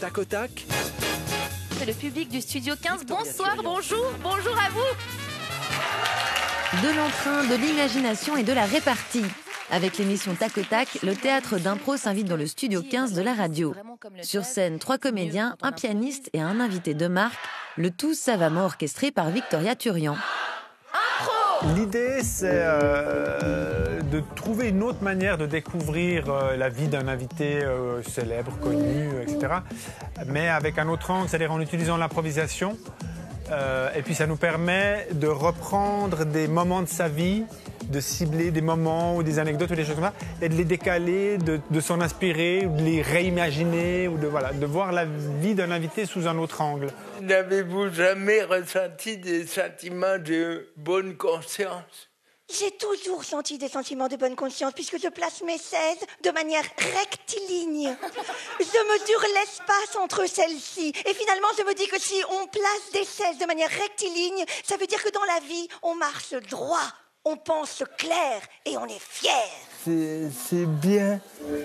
Tac au tac. C'est le public du studio 15. Bonsoir, bonjour, bonjour à vous. De l'entrain, de l'imagination et de la répartie. Avec l'émission Tac au Tac, le théâtre d'impro s'invite dans le studio 15 de la radio. Sur scène, trois comédiens, un pianiste et un invité de marque, le tout savamment orchestré par Victoria Turian. L'idée, c'est euh, de trouver une autre manière de découvrir euh, la vie d'un invité euh, célèbre, connu, etc. Mais avec un autre angle, c'est-à-dire en utilisant l'improvisation. Et puis ça nous permet de reprendre des moments de sa vie, de cibler des moments ou des anecdotes ou des choses comme ça, et de les décaler, de, de s'en inspirer, ou de les réimaginer, ou de, voilà, de voir la vie d'un invité sous un autre angle. N'avez-vous jamais ressenti des sentiments de bonne conscience? J'ai toujours senti des sentiments de bonne conscience puisque je place mes 16 de manière rectiligne. Je mesure l'espace entre celles-ci. Et finalement, je me dis que si on place des 16 de manière rectiligne, ça veut dire que dans la vie, on marche droit, on pense clair et on est fier. C'est bien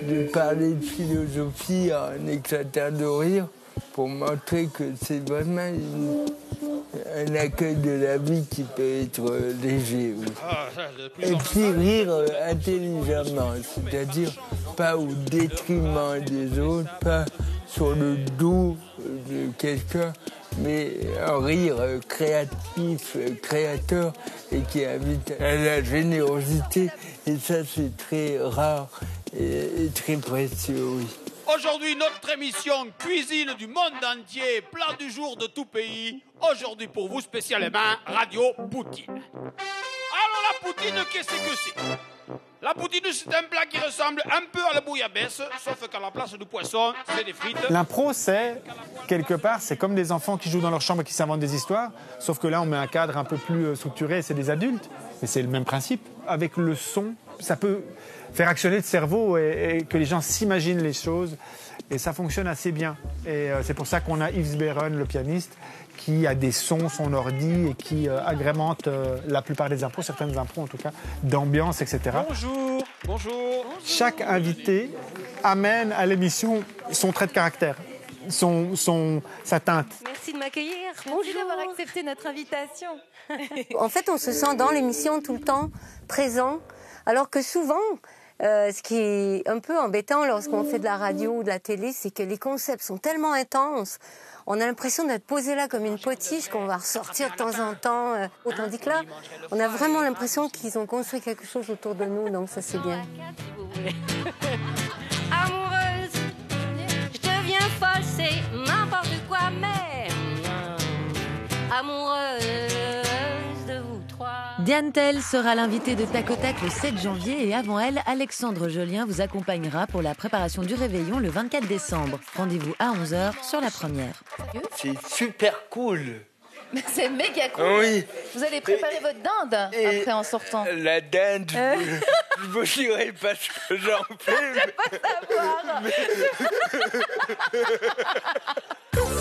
de parler de philosophie en éclatant de rire pour montrer que c'est vraiment une- un accueil de la vie qui peut être léger. oui. Et puis rire euh, intelligemment, c'est-à-dire pas au détriment des autres, pas sur le dos de quelqu'un, mais un rire euh, créatif, euh, créateur et qui invite à la générosité. Et ça, c'est très rare et, très précieux, oui. Aujourd'hui, notre émission Cuisine du monde entier, plat du jour de tout pays. Aujourd'hui, pour vous spécialement, Radio Poutine. Poutine, qu'est-ce que c'est? La poutine, c'est un plat qui ressemble un peu à la bouillabaisse, sauf qu'à la place du poisson, c'est des frites. L'impro, c'est, quelque part, c'est comme des enfants qui jouent dans leur chambre et qui s'inventent des histoires, sauf que là, on met un cadre un peu plus euh, structuré, c'est des adultes. Mais c'est le même principe. Avec le son, ça peut faire actionner le cerveau et, et que les gens s'imaginent les choses. Et ça fonctionne assez bien. Et euh, c'est pour ça qu'on a Yves Beron, le pianiste, qui a des sons, son ordi, et qui euh, agrémente euh, la plupart des impros, certaines impros en tout cas, d'ambiance, etc. Bonjour, bonjour. Chaque invité amène à l'émission son trait de caractère, son, son, sa teinte. Merci de m'accueillir. Merci d'avoir accepté notre invitation. En fait, on se sent dans l'émission tout le temps présent, alors que souvent, euh, ce qui est un peu embêtant lorsqu'on fait de la radio ou de la télé, c'est que les concepts sont tellement intenses. On a l'impression d'être posé là comme une potiche qu'on va ressortir de temps en temps. euh, tandis que là, on a vraiment l'impression qu'ils ont construit quelque chose autour de nous, donc ça c'est bien. Diane Tell sera l'invitée de Tac au Tac le 7 janvier et avant elle, Alexandre Jolien vous accompagnera pour la préparation du réveillon le 24 décembre. Rendez-vous à 11h sur la première. C'est super cool. C'est méga cool. Oui. Vous allez préparer votre dinde Et- après en sortant. La dinde, je vous dirai pas ce que j'en fais. mais- Savoir.